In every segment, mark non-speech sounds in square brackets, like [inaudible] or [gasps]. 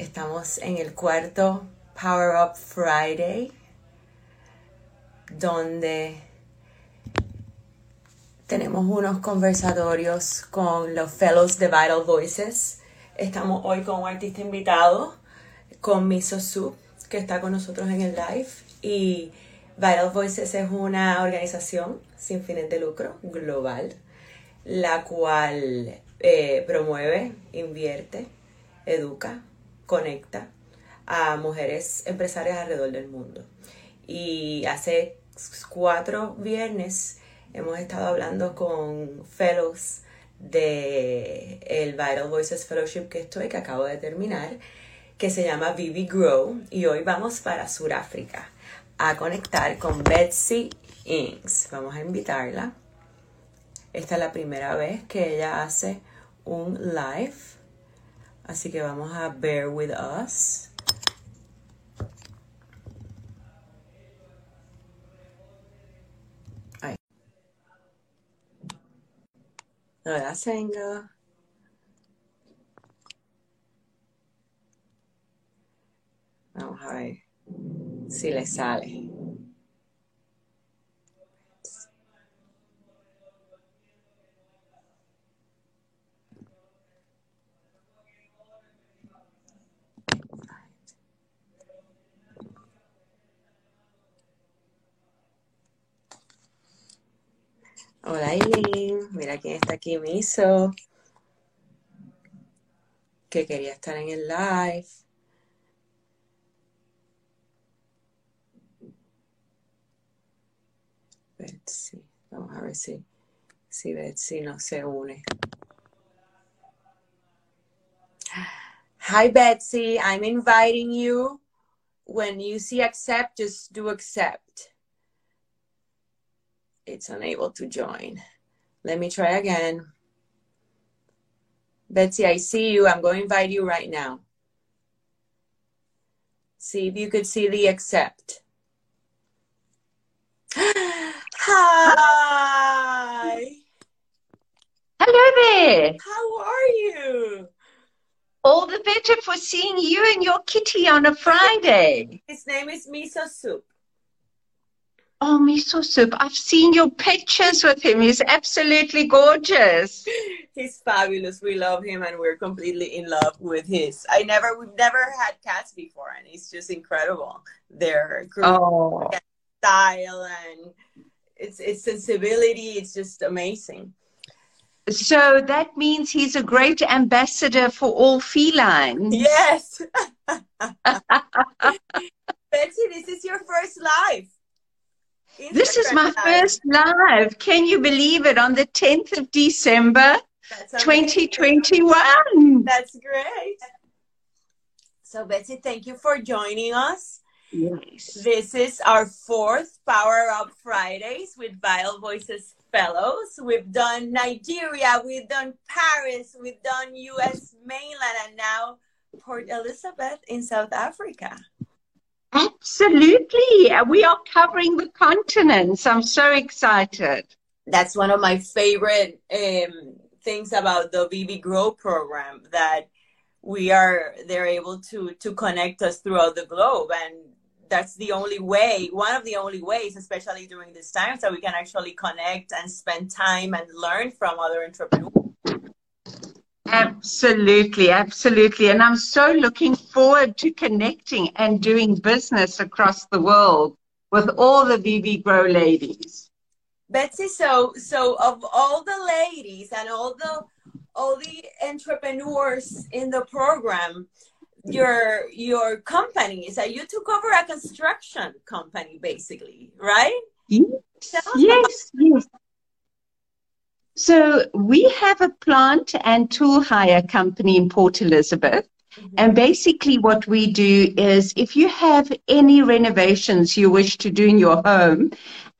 Estamos en el cuarto Power Up Friday, donde tenemos unos conversatorios con los fellows de Vital Voices. Estamos hoy con un artista invitado, con Miso Soup, que está con nosotros en el live. Y Vital Voices es una organización sin fines de lucro global, la cual eh, promueve, invierte, educa, conecta a mujeres empresarias alrededor del mundo. Y hace cuatro viernes hemos estado hablando con fellows de el Vital Voices Fellowship que estoy, que acabo de terminar, que se llama Vivi Grow. Y hoy vamos para Sudáfrica a conectar con Betsy Inks. Vamos a invitarla. Esta es la primera vez que ella hace un live. Así que vamos a bear with us. Hola, Senga. Vamos a ver si le sale. Hola Aileen, mira quién está aquí, Miso, que quería estar en el live. Betsy, vamos a ver si, si Betsy no se une. Hi Betsy, I'm inviting you. When you see accept, just do accept. It's unable to join. Let me try again. Betsy, I see you. I'm going to invite you right now. See if you could see the accept. [gasps] Hi. Hello there. How are you? All the better for seeing you and your kitty on a Friday. His name is Miso Soup. Oh, miso soup. I've seen your pictures with him. He's absolutely gorgeous. [laughs] He's fabulous. We love him and we're completely in love with his. I never, we've never had cats before and it's just incredible. Their Oh, style and its, its sensibility. It's just amazing. so that means he's a great ambassador for all felines. Yes. [laughs] [laughs] Betsy, this is your first This is my live. first live. Can you believe it? On the 10th of December, That's 2021. That's great. So, Betsy, thank you for joining us. Yes. This is our fourth Power Up Fridays with Vital Voices Fellows. We've done Nigeria, we've done Paris, we've done US mainland, and now Port Elizabeth in South Africa. Absolutely. We are covering the continents. I'm so excited. That's one of my favorite um, things about the VV Grow program that we are they're able to to connect us throughout the globe and that's the only way one of the only ways especially during these times that we can actually connect and spend time and learn from other entrepreneurs Absolutely, absolutely. And I'm so looking forward to connecting and doing business across the world with all the VV Grow ladies. Betsy, so so of all the ladies and all the all the entrepreneurs in the program, your your company, is that you took over a construction company basically, right? Yes, yes, yes. So we have a plant and tool hire company in Port Elizabeth. about- And basically, what we do is if you have any renovations you wish to do in your home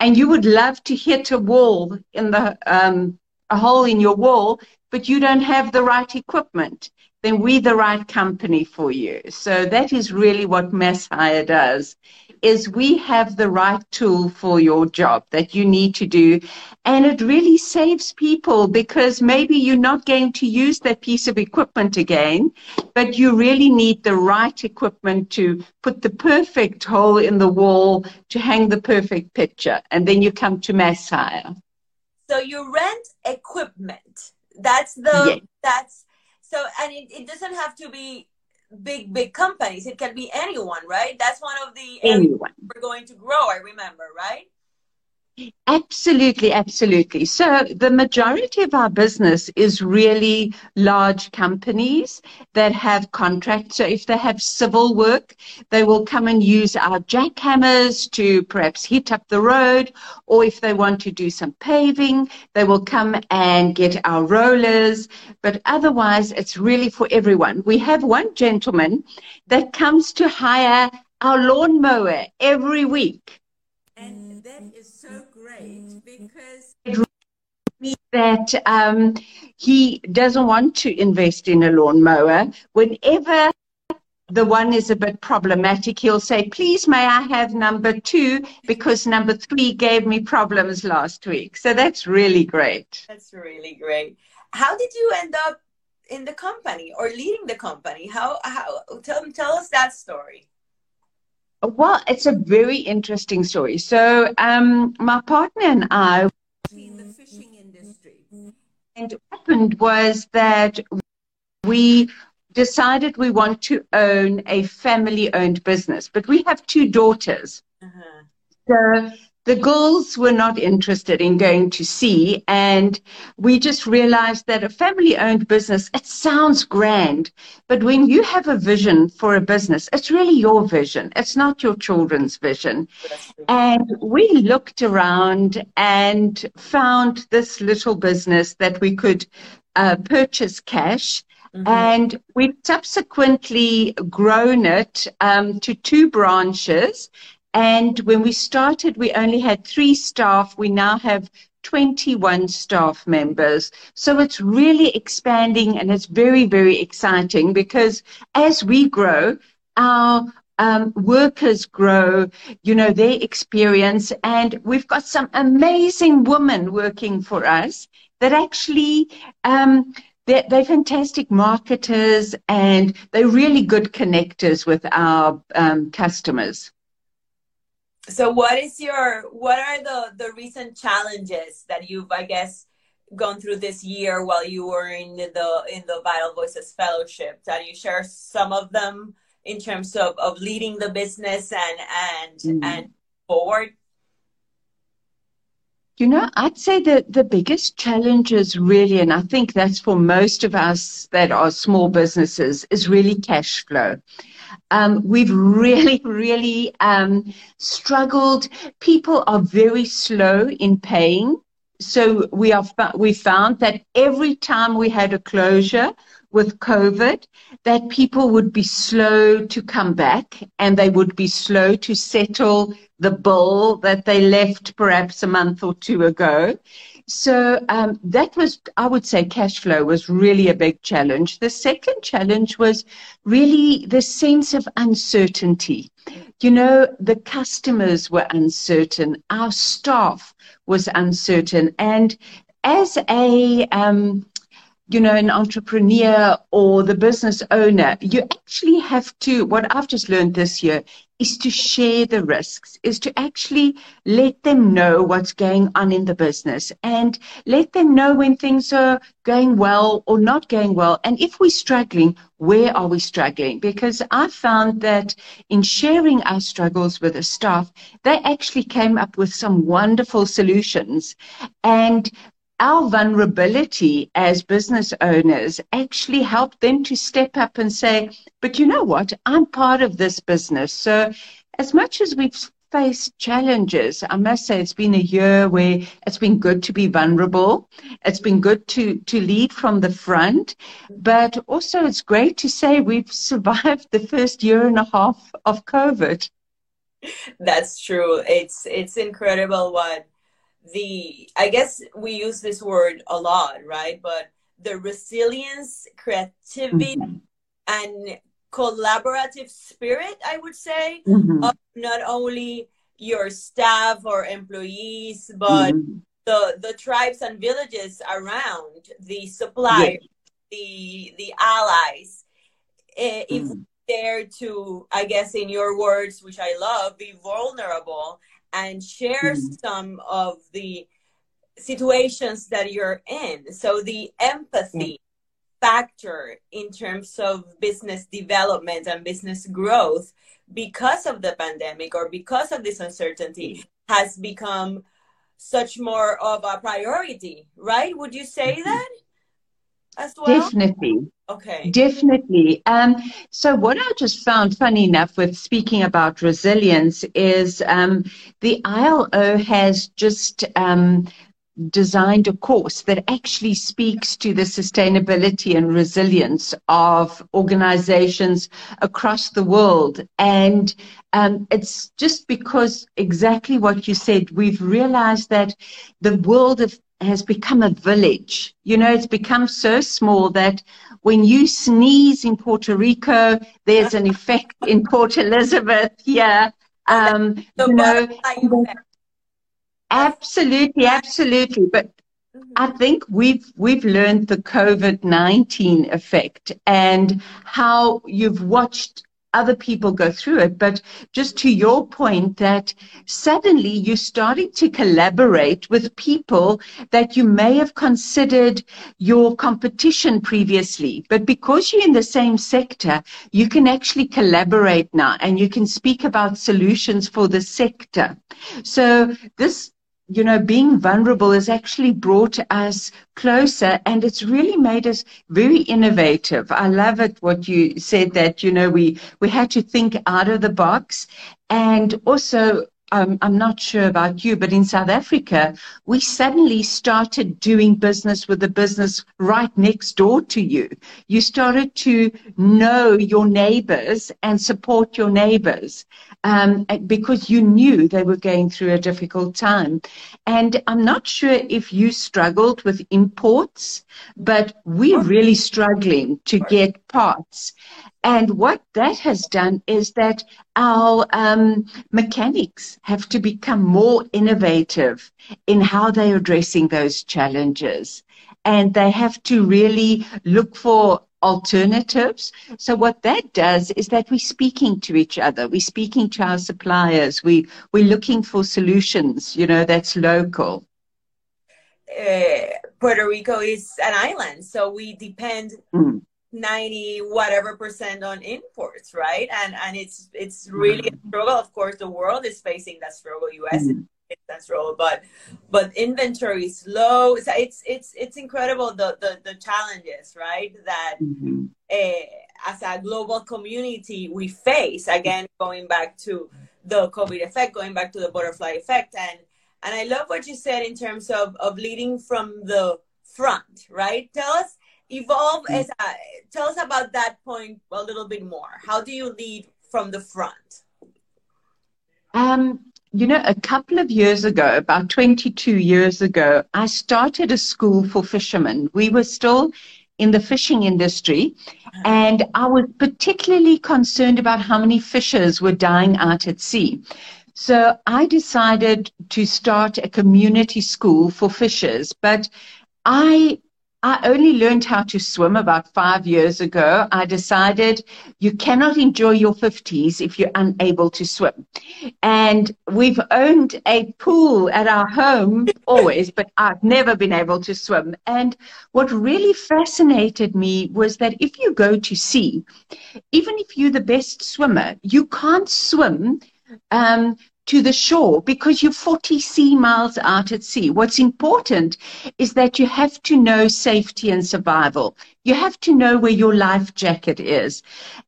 and you would love to hit a wall in the, um, a hole in your wall, but you don't have the right equipment, then we're the right company for you. So that is really what Mass Hire does is we have the right tool for your job that you need to do. And it really saves people because maybe you're not going to use that piece of equipment again, but you really need the right equipment to put the perfect hole in the wall to hang the perfect picture. And then you come to Mass Hire. So you rent equipment. That's the, yes. that's, so, and it, it doesn't have to be big, big companies. It can be anyone, right? That's one of the anyone. we're going to grow, I remember, right? Absolutely, absolutely. So the majority of our business is really large companies that have contracts. So if they have civil work, they will come and use our jackhammers to perhaps hit up the road, or if they want to do some paving, they will come and get our rollers. But otherwise, it's really for everyone. We have one gentleman that comes to hire our lawnmower every week. And that is because that um, he doesn't want to invest in a lawnmower. Whenever the one is a bit problematic, he'll say, please, may I have number two because number three gave me problems last week. So that's really great. That's really great. How did you end up in the company or leading the company? How, how, tell, tell us that story. Well, it's a very interesting story. So, um, my partner and I were in the fishing industry, and what happened was that we decided we want to own a family-owned business, but we have two daughters. Uh-huh. So the girls were not interested in going to sea and we just realized that a family owned business it sounds grand but when you have a vision for a business it's really your vision. It's not your children's vision. And we looked around and found this little business that we could uh, purchase cash. Mm-hmm. And we've subsequently grown it um, to two branches and when we started, we only had three staff. We now have 21 staff members. So it's really expanding and it's very, very exciting because as we grow, our um, workers grow, you know, their experience. And we've got some amazing women working for us that actually, um, they're, they're, fantastic marketers and they're really good connectors with our um, customers so what is your what are the the recent challenges that you've i guess gone through this year while you were in the in the vital voices fellowship can you share some of them in terms of of leading the business and and mm-hmm. and forward you know, I'd say that the biggest challenge is really, and I think that's for most of us that are small businesses, is really cash flow. Um, we've really, [laughs] really um, struggled. People are very slow in paying. So we are we found that every time we had a closure with COVID, that people would be slow to come back and they would be slow to settle the bill that they left perhaps a month or two ago. So um, that was, I would say, cash flow was really a big challenge. The second challenge was really the sense of uncertainty. You know, the customers were uncertain, our staff was uncertain, and as a um, you know, an entrepreneur or the business owner, you actually have to, what I've just learned this year is to share the risks, is to actually let them know what's going on in the business and let them know when things are going well or not going well. And if we're struggling, where are we struggling? Because I found that in sharing our struggles with the staff, they actually came up with some wonderful solutions. And our vulnerability as business owners actually helped them to step up and say, but you know what? I'm part of this business. So as much as we've faced challenges, I must say it's been a year where it's been good to be vulnerable. It's been good to, to lead from the front, but also it's great to say we've [laughs] survived the first year and a half of COVID. That's true. It's, it's incredible what the i guess we use this word a lot right but the resilience, creativity, mm-hmm. and collaborative spirit, I would say, mm-hmm. of not only your staff or employees, but mm-hmm. the the tribes and villages around, the suppliers, yes. the the allies. Eh, if mm-hmm. dare to, I guess, in your words, which I love, be vulnerable and share mm-hmm. some of the situations that you're in. So the empathy factor in terms of business development and business growth because of the pandemic or because of this uncertainty has become such more of a priority, right? Would you say mm-hmm. that as well? Definitely. Okay. Definitely. Um, so what I just found funny enough with speaking about resilience is um, the ILO has just um, designed a course that actually speaks to the sustainability and resilience of organizations across the world. And um, it's just because exactly what you said, we've realized that the world of, has become a village. You know, it's become so small that when you sneeze in Puerto Rico, there's an effect in Port Elizabeth here. Um, you know, Absolutely, absolutely. But mm-hmm. I think we've we've learned the COVID nineteen effect and how you've watched other people go through it. But just to your point that suddenly you're starting to collaborate with people that you may have considered your competition previously. But because you're in the same sector, you can actually collaborate now and you can speak about solutions for the sector. So this you know, being vulnerable has actually brought us closer and it's really made us very innovative. I love it what you said that, you know, we, we had to think out of the box and also I'm not sure about you, but in South Africa, we suddenly started doing business with the business right next door to you. You started to know your neighbors and support your neighbors um, because you knew they were going through a difficult time. And I'm not sure if you struggled with imports, but we're really struggling to get parts. And what that has done is that our um, mechanics have to become more innovative in how they're addressing those challenges. And they have to really look for alternatives. So what that does is that we're speaking to each other. We're speaking to our suppliers. We, we're looking for solutions, you know, that's local. Uh, Puerto Rico is an island, so we depend mm. 90 whatever percent on imports right? And and it's it's really a struggle. Of course the world is facing that struggle. Us mm-hmm. is that struggle but but inventory is low. So it's it's it's incredible the the, the challenges right that mm-hmm. uh, as a global community we face again going back to the covid effect going back to the butterfly effect. And and i love what you said in terms of of leading from the front right? Tell us evolve mm. as a, tell us about that point a little bit more how do you lead from the front um, you know a couple of years ago about 22 years ago i started a school for fishermen we were still in the fishing industry uh-huh. and i was particularly concerned about how many fishers were dying out at sea so i decided to start a community school for fishers but i I only learned how to swim about five years ago. I decided you cannot enjoy your 50s if you're unable to swim. And we've owned a pool at our home [laughs] always, but I've never been able to swim. And what really fascinated me was that if you go to sea, even if you're the best swimmer, you can't swim um, to the shore because you're 40 sea miles out at sea. What's important is that you have to know safety and survival. You have to know where your life jacket is.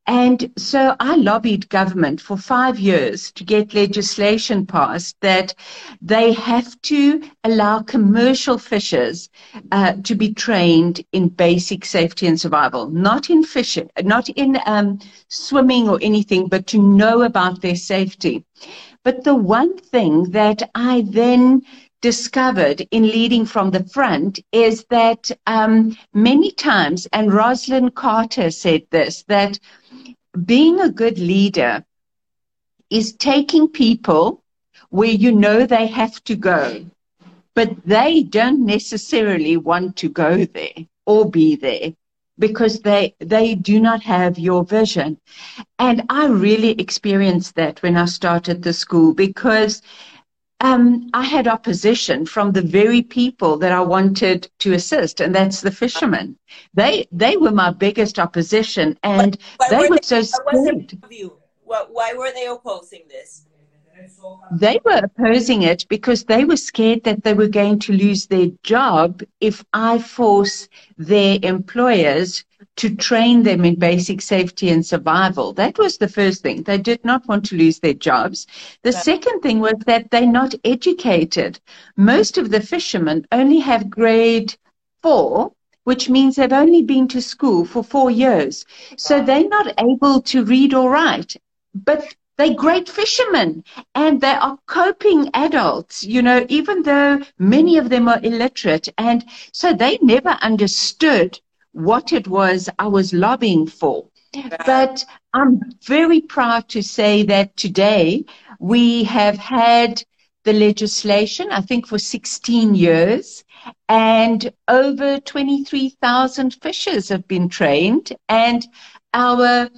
And so I lobbied government for five years to get legislation passed that they have to allow commercial fishers uh, to be trained in basic safety and survival, not in fishing, not in um, swimming or anything, but to know about their safety. But the one thing that I then discovered in leading from the front is that um, many times, and Rosalynn Carter said this, that being a good leader is taking people where you know they have to go, but they don't necessarily want to go there or be there because they they do not have your vision and i really experienced that when i started the school because um, I had opposition from the very people that I wanted to assist, and that's the fishermen. They they were my biggest opposition, and they were, were they, so scared. Why were they opposing this? They were opposing it because they were scared that they were going to lose their job if I force their employers to train them in basic safety and survival. That was the first thing. They did not want to lose their jobs. The second thing was that they're not educated. Most of the fishermen only have grade four which means they've only been to school for four years. So they're not able to read or write. But they're great fishermen and they are coping adults, you know, even though many of them are illiterate. And so they never understood what it was I was lobbying for. But I'm very proud to say that today we have had the legislation, I think, for 16 years, and over 23,000 fishers have been trained, and our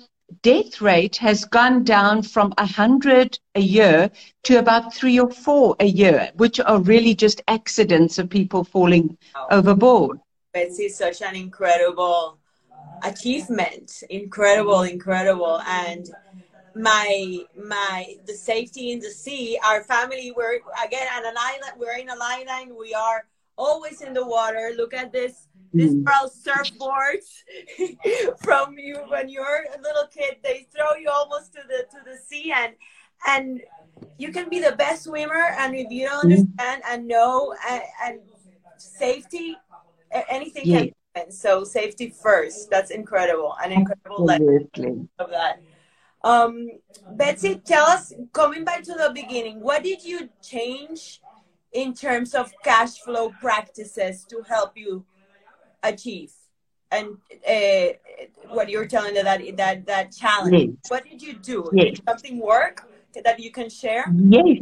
death rate has gone down from 100 a year to about three or four a year, which are really just accidents of people falling overboard. Betsy is such an incredible achievement. Incredible, incredible. And my my the safety in the sea, our family we're again on an island, we're in an island, we are always in the water. Look at this this mm. girl surfboards [laughs] from you when you're a little kid. They throw you almost to the to the sea and and you can be the best swimmer and if you don't mm. understand and know and, and safety anything yeah. can happen. So safety first. That's incredible. An incredible lesson of that. Um, Betsy, tell us, coming back to the beginning, what did you change in terms of cash flow practices to help you achieve? And uh, what you're telling that that that challenge, yes. what did you do? Yes. Did something work that you can share? Yes,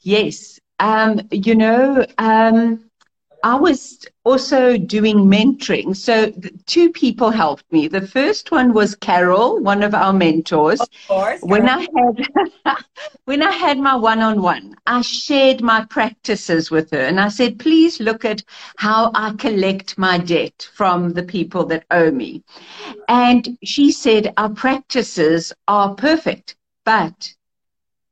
yes. Um, you know, um, I was also doing mentoring. So two people helped me. The first one was Carol, one of our mentors. Of course. When I had [laughs] when I had my one-on-one, I shared my practices with her and I said, please look at how I collect my debt from the people that owe me. And she said, our practices are perfect, but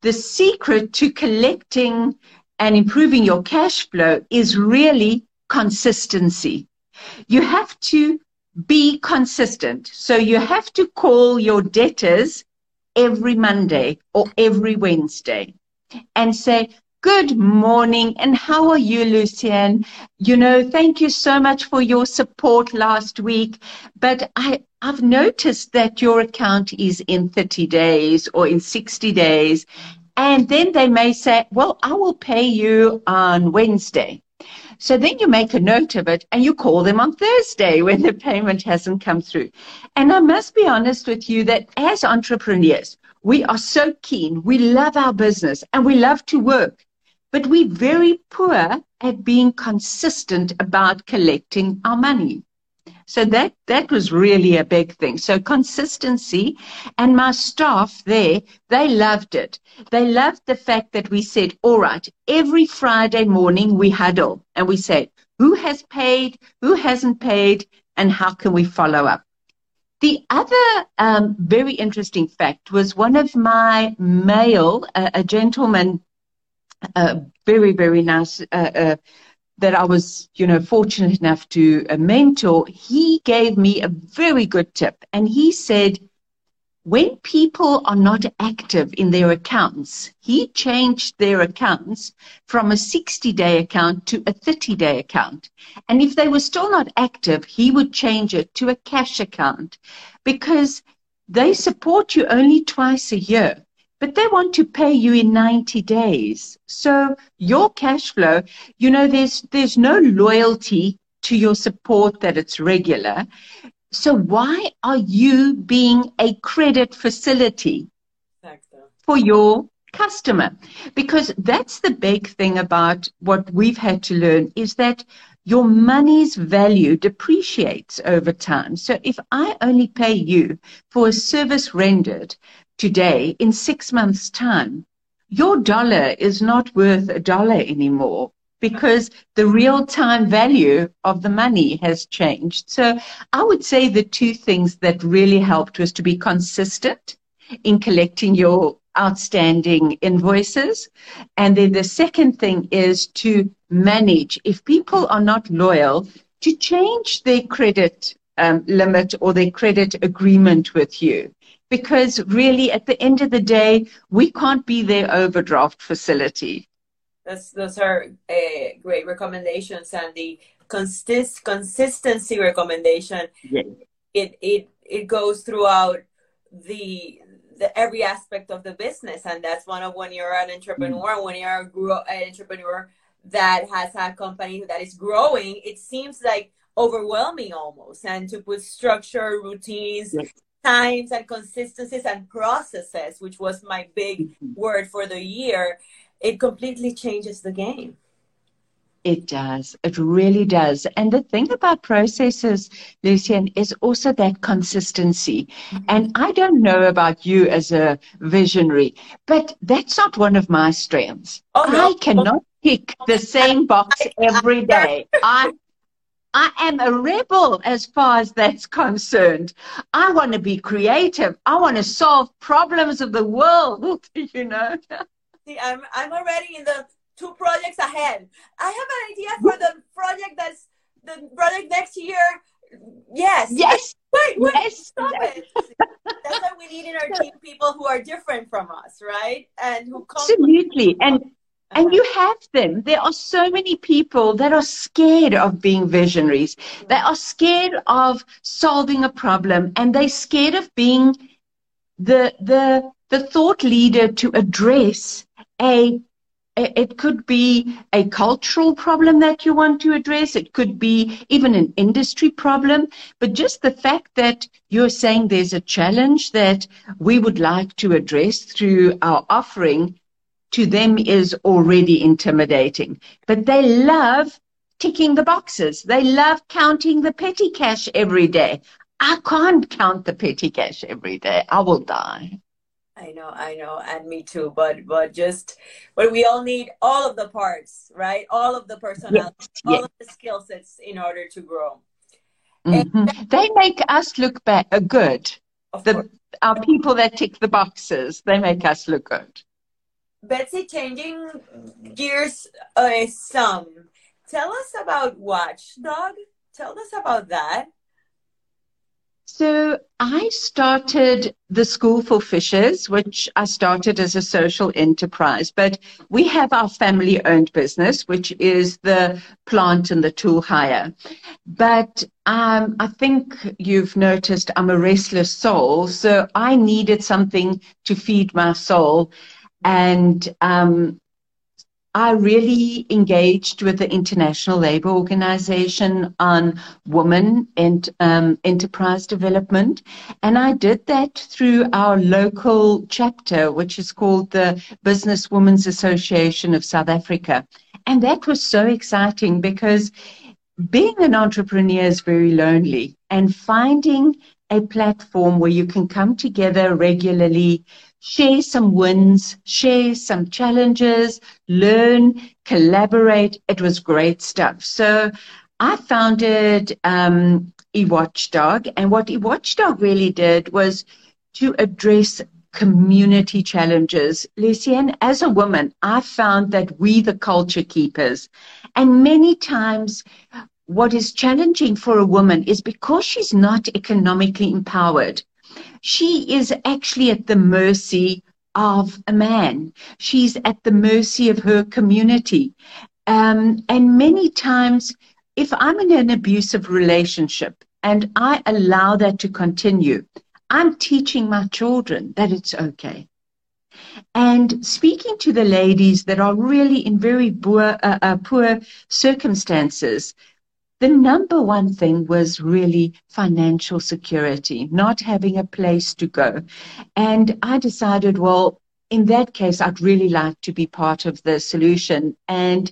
the secret to collecting and improving your cash flow is really consistency. You have to be consistent. So you have to call your debtors every Monday or every Wednesday and say, Good morning, and how are you, Lucienne? You know, thank you so much for your support last week. But I, I've noticed that your account is in 30 days or in 60 days. And then they may say, Well, I will pay you on Wednesday. So then you make a note of it and you call them on Thursday [laughs] when the payment hasn't come through. And I must be honest with you that as entrepreneurs, we are so keen. We love our business and we love to work, but we're very poor at being consistent about collecting our money. So that, that was really a big thing. So consistency and my staff there, they loved it. They loved the fact that we said, all right, every Friday morning we huddle and we say, who has paid, who hasn't paid, and how can we follow up? The other um, very interesting fact was one of my male, uh, a gentleman, uh, very, very nice, uh, uh that I was, you know, fortunate enough to mentor, he gave me a very good tip. And he said, when people are not active in their accounts, he changed their accounts from a 60 day account to a 30 day account. And if they were still not active, he would change it to a cash account because they support you only twice a year. But they want to pay you in 90 days. So your cash flow, you know, there's, there's no loyalty to your support that it's regular. So why are you being a credit facility for your customer? Because that's the big thing about what we've had to learn is that your money's value depreciates over time. So if I only pay you for a service rendered today in six months' time, your dollar is not worth a dollar anymore because the real time value of the money has changed. So I would say the two things that really helped was to be consistent in collecting your outstanding invoices. And then the second thing is to manage. If people are not loyal, to change their credit um, limit or their credit agreement with you. Because really, at the end of the day, we can't be their overdraft facility. That's, those are uh, great recommendations and the consist, consistency recommendation. Yes. It, it, it goes throughout the the every aspect of the business and that's one of when you're an entrepreneur mm-hmm. when you're a grow, an entrepreneur that has a company that is growing it seems like overwhelming almost and to put structure routines yes. Times and consistencies and processes which was my big mm-hmm. word for the year it completely changes the game it does. It really does. And the thing about processes, Lucienne, is also that consistency. Mm-hmm. And I don't know about you as a visionary, but that's not one of my strengths. Oh, no. I cannot tick the same box every day. I I am a rebel as far as that's [laughs] concerned. I want to be creative. I want to solve problems of the world, [laughs] you know. See, I'm I'm already in the two projects ahead. I have an idea for the project that's the project next year. Yes. Yes. Wait, wait, yes. stop it. That's what we need in our [laughs] team people who are different from us, right? And who Absolutely. And and uh-huh. you have them. There are so many people that are scared of being visionaries. They are scared of solving a problem and they're scared of being the the the thought leader to address a it could be a cultural problem that you want to address. It could be even an industry problem. But just the fact that you're saying there's a challenge that we would like to address through our offering to them is already intimidating. But they love ticking the boxes. They love counting the petty cash every day. I can't count the petty cash every day. I will die. I know, I know, and me too. But but just but we all need all of the parts, right? All of the personality, yes, all yes. of the skill sets in order to grow. Mm-hmm. they make us look back, uh, good. The, our people that tick the boxes, they make us look good. Betsy, changing gears uh, some. Tell us about Watchdog. Tell us about that. So I started the School for Fishers, which I started as a social enterprise, but we have our family owned business, which is the plant and the tool hire. But um, I think you've noticed I'm a restless soul, so I needed something to feed my soul. And um, I really engaged with the International Labour Organization on women and um, enterprise development. And I did that through our local chapter, which is called the Business Women's Association of South Africa. And that was so exciting because being an entrepreneur is very lonely and finding a platform where you can come together regularly share some wins, share some challenges, learn, collaborate. It was great stuff. So I founded um, eWatchdog, and what eWatchdog really did was to address community challenges. Lucienne, as a woman, I found that we, the culture keepers, and many times what is challenging for a woman is because she's not economically empowered she is actually at the mercy of a man. She's at the mercy of her community. Um, and many times, if I'm in an abusive relationship and I allow that to continue, I'm teaching my children that it's okay. and speaking to the ladies that are really in very poor, uh, uh, poor circumstances, the number one thing was really financial security, not having a place to go. And I decided, well, in that case, I'd really like to be part of the solution. And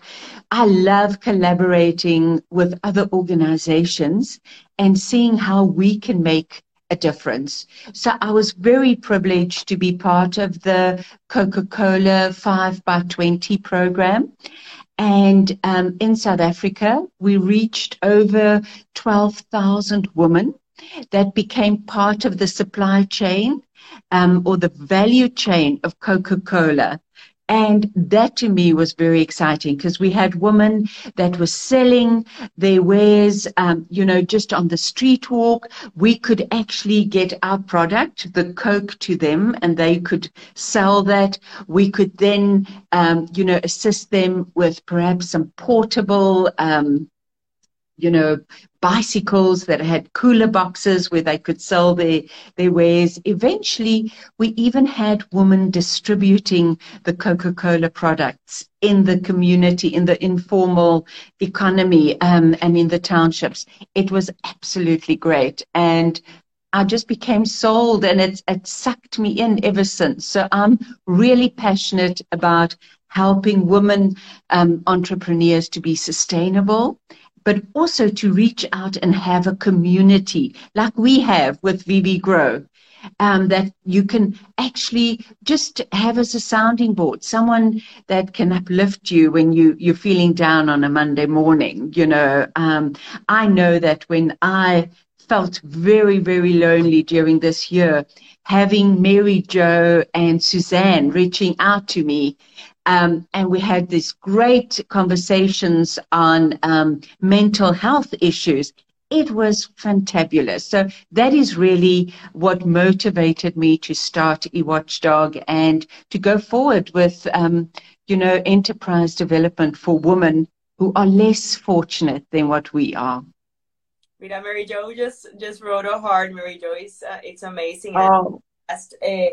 I love collaborating with other organizations and seeing how we can make a difference. So I was very privileged to be part of the Coca-Cola 5 by 20 program. And um, in South Africa, we reached over 12,000 women that became part of the supply chain um, or the value chain of Coca Cola. And that to me was very exciting because we had women that were selling their wares, um, you know, just on the street walk. We could actually get our product, the Coke, to them and they could sell that. We could then, um, you know, assist them with perhaps some portable, um, you know, bicycles that had cooler boxes where they could sell their, their wares. Eventually, we even had women distributing the Coca Cola products in the community, in the informal economy, um, and in the townships. It was absolutely great. And I just became sold and it, it sucked me in ever since. So I'm really passionate about helping women um, entrepreneurs to be sustainable but also to reach out and have a community like we have with VV Grow. Um, that you can actually just have as a sounding board, someone that can uplift you when you, you're feeling down on a Monday morning. You know, um, I know that when I felt very, very lonely during this year, having Mary Jo and Suzanne reaching out to me um, and we had these great conversations on um, mental health issues. It was fantabulous. So that is really what motivated me to start eWatchdog and to go forward with, um, you know, enterprise development for women who are less fortunate than what we are. Rita Mary Jo just just wrote a heart. Mary Jo is uh, it's amazing. Oh last uh,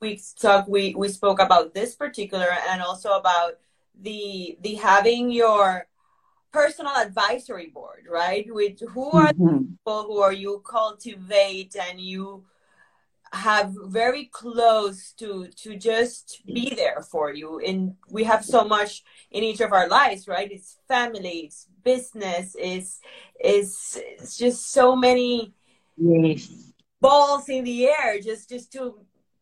week's talk, we, we spoke about this particular and also about the the having your personal advisory board, right? With who are mm-hmm. the people who are you cultivate and you have very close to to just be there for you and we have so much in each of our lives right it's family it's business it's it's, it's just so many yes balls in the air just just to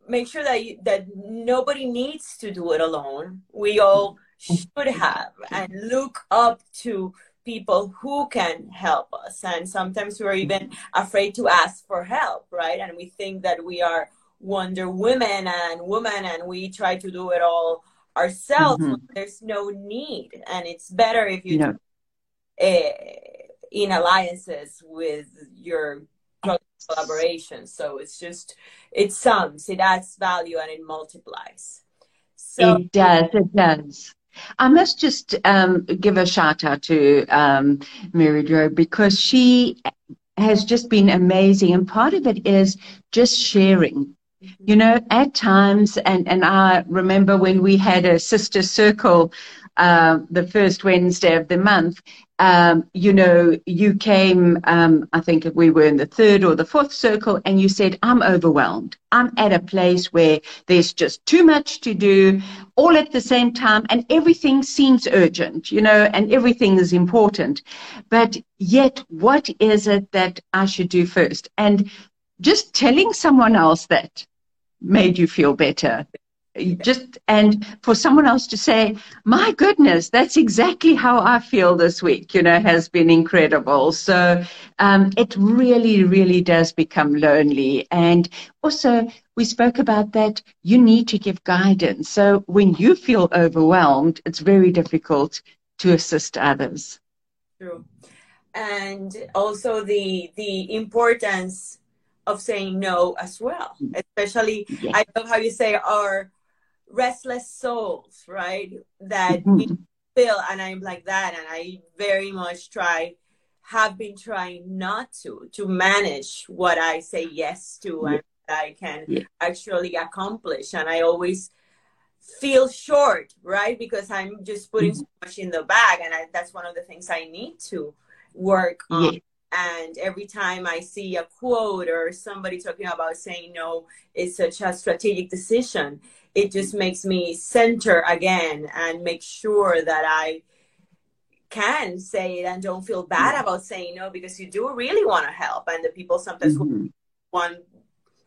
make sure that you, that nobody needs to do it alone. We all should have and look up to people who can help us. And sometimes we're even afraid to ask for help, right? And we think that we are Wonder Women and women, and we try to do it all ourselves. Mm-hmm. There's no need, and it's better if you yeah. do, uh, in alliances with your collaboration. So it's just, it sums, it adds value and it multiplies. So, it does, it does. I must just um, give a shout out to um, Mary Jo because she has just been amazing. And part of it is just sharing. You know, at times, and, and I remember when we had a sister circle uh, the first Wednesday of the month, um, you know, you came, um, I think we were in the third or the fourth circle, and you said, I'm overwhelmed. I'm at a place where there's just too much to do all at the same time, and everything seems urgent, you know, and everything is important. But yet, what is it that I should do first? And just telling someone else that made you feel better just and for someone else to say my goodness that's exactly how i feel this week you know has been incredible. So um, it really really does become lonely. And also we spoke about that you need to give guidance. So when you feel overwhelmed it's very difficult to assist others. True. And also the the importance of saying no as well especially i love how you say our restless souls, right? That [laughs] mm-hmm. feel, and I'm like that, and I very much try, have been trying not to, to manage what I say yes to yeah. and I can yeah. actually accomplish. And I always feel short, right? Because I'm just putting so much in the bag, and I, that's one of the things I need to work on. Yeah. And every time I see a quote or somebody talking about saying no it's such a strategic decision, it just makes me center again and make sure that I can say it and don't feel bad about saying no because you do really want to help and the people sometimes mm-hmm. want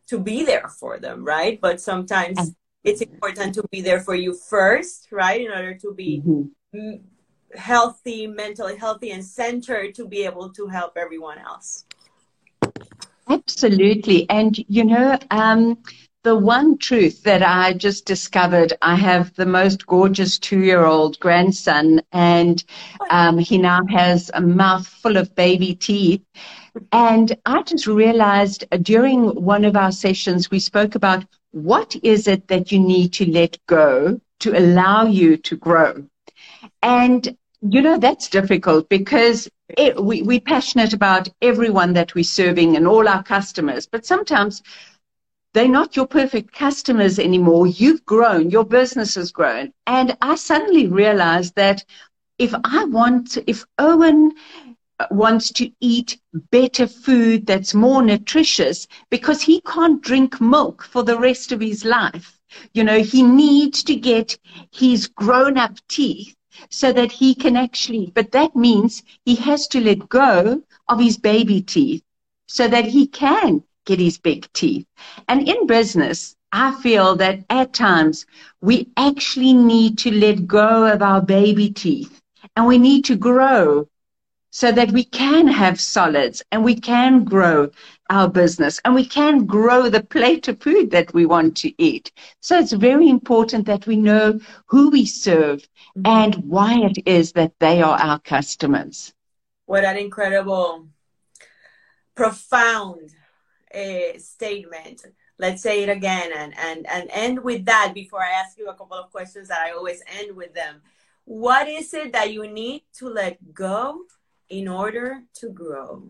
to be there for them right but sometimes it's important to be there for you first right in order to be mm-hmm. Healthy mentally healthy and centered to be able to help everyone else absolutely and you know um, the one truth that I just discovered, I have the most gorgeous two-year-old grandson, and um, he now has a mouth full of baby teeth. And I just realized during one of our sessions, we spoke about what is it that you need to let go to allow you to grow. And you know that's difficult because it, we, we're passionate about everyone that we're serving and all our customers, but sometimes they're not your perfect customers anymore. You've grown, your business has grown. And I suddenly realized that if I want, if Owen wants to eat better food that's more nutritious because he can't drink milk for the rest of his life. You know, he needs to get his grown up teeth so that he can actually, but that means he has to let go of his baby teeth so that he can get his big teeth. And in business, I feel that at times we actually need to let go of our baby teeth and we need to grow so that we can have solids and we can grow our business and we can grow the plate of food that we want to eat. So it's very important that we know who we serve and why it is that they are our customers. What an incredible, profound uh, statement. Let's say it again and, and, and end with that before I ask you a couple of questions that I always end with them. What is it that you need to let go in order to grow?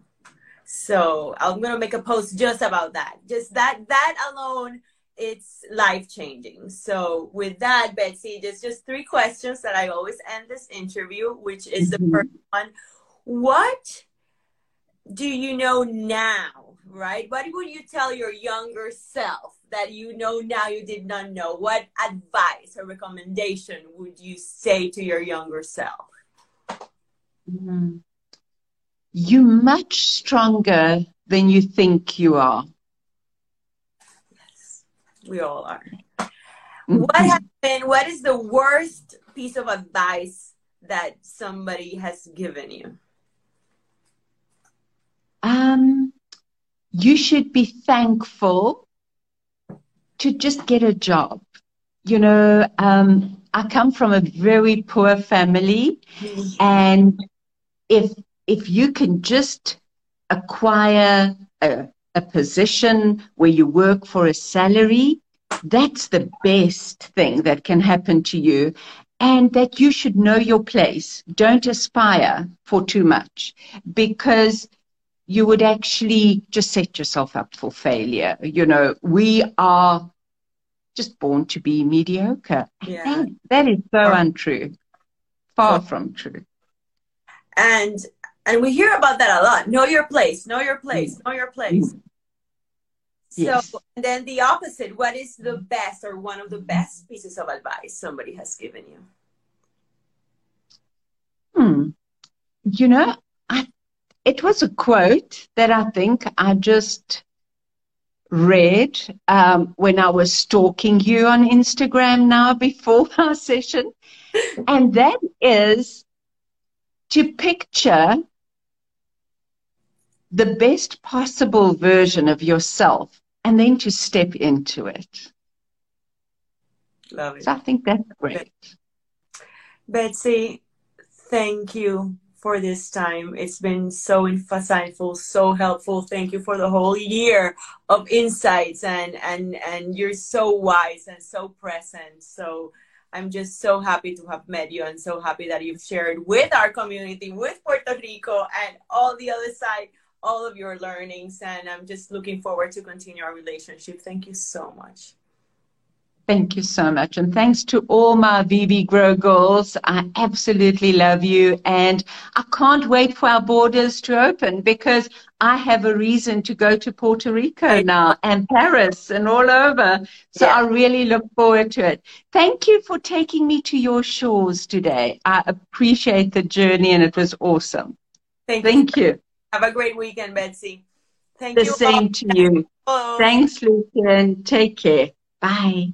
So I'm gonna make a post just about that. Just that that alone, it's life changing. So with that, Betsy, just just three questions that I always end this interview, which is the mm-hmm. first one. What do you know now right? What would you tell your younger self that you know now you did not know? What advice or recommendation would you say to your younger self? Mm-hmm. You're much stronger than you think you are. Yes, we all are. Mm-hmm. What has been, what is the worst piece of advice that somebody has given you? Um, you should be thankful to just get a job. You know, um, I come from a very poor family, and if if you can just acquire a, a position where you work for a salary, that's the best thing that can happen to you. And that you should know your place. Don't aspire for too much because you would actually just set yourself up for failure. You know, we are just born to be mediocre. Yeah. That, that is so untrue. Far from true. And and we hear about that a lot. Know your place, know your place, know your place. Yes. So and then the opposite, what is the best or one of the best pieces of advice somebody has given you? Hmm. You know, I it was a quote that I think I just read um, when I was stalking you on Instagram now before [laughs] our session. And that is to picture the best possible version of yourself and then to step into it. Love it. So I think that's great. Betsy, thank you for this time. It's been so insightful, so helpful. Thank you for the whole year of insights and and and you're so wise and so present. So I'm just so happy to have met you and so happy that you've shared with our community, with Puerto Rico and all the other side, all of your learnings. And I'm just looking forward to continue our relationship. Thank you so much. Thank you so much. And thanks to all my VV Grow girls. I absolutely love you. And I can't wait for our borders to open because I have a reason to go to Puerto Rico now and Paris and all over. So yeah. I really look forward to it. Thank you for taking me to your shores today. I appreciate the journey and it was awesome. Thank, Thank you. you. Have a great weekend, Betsy. Thank the you. The same all. to you. Hello. Thanks, Lucienne. Take care. Bye.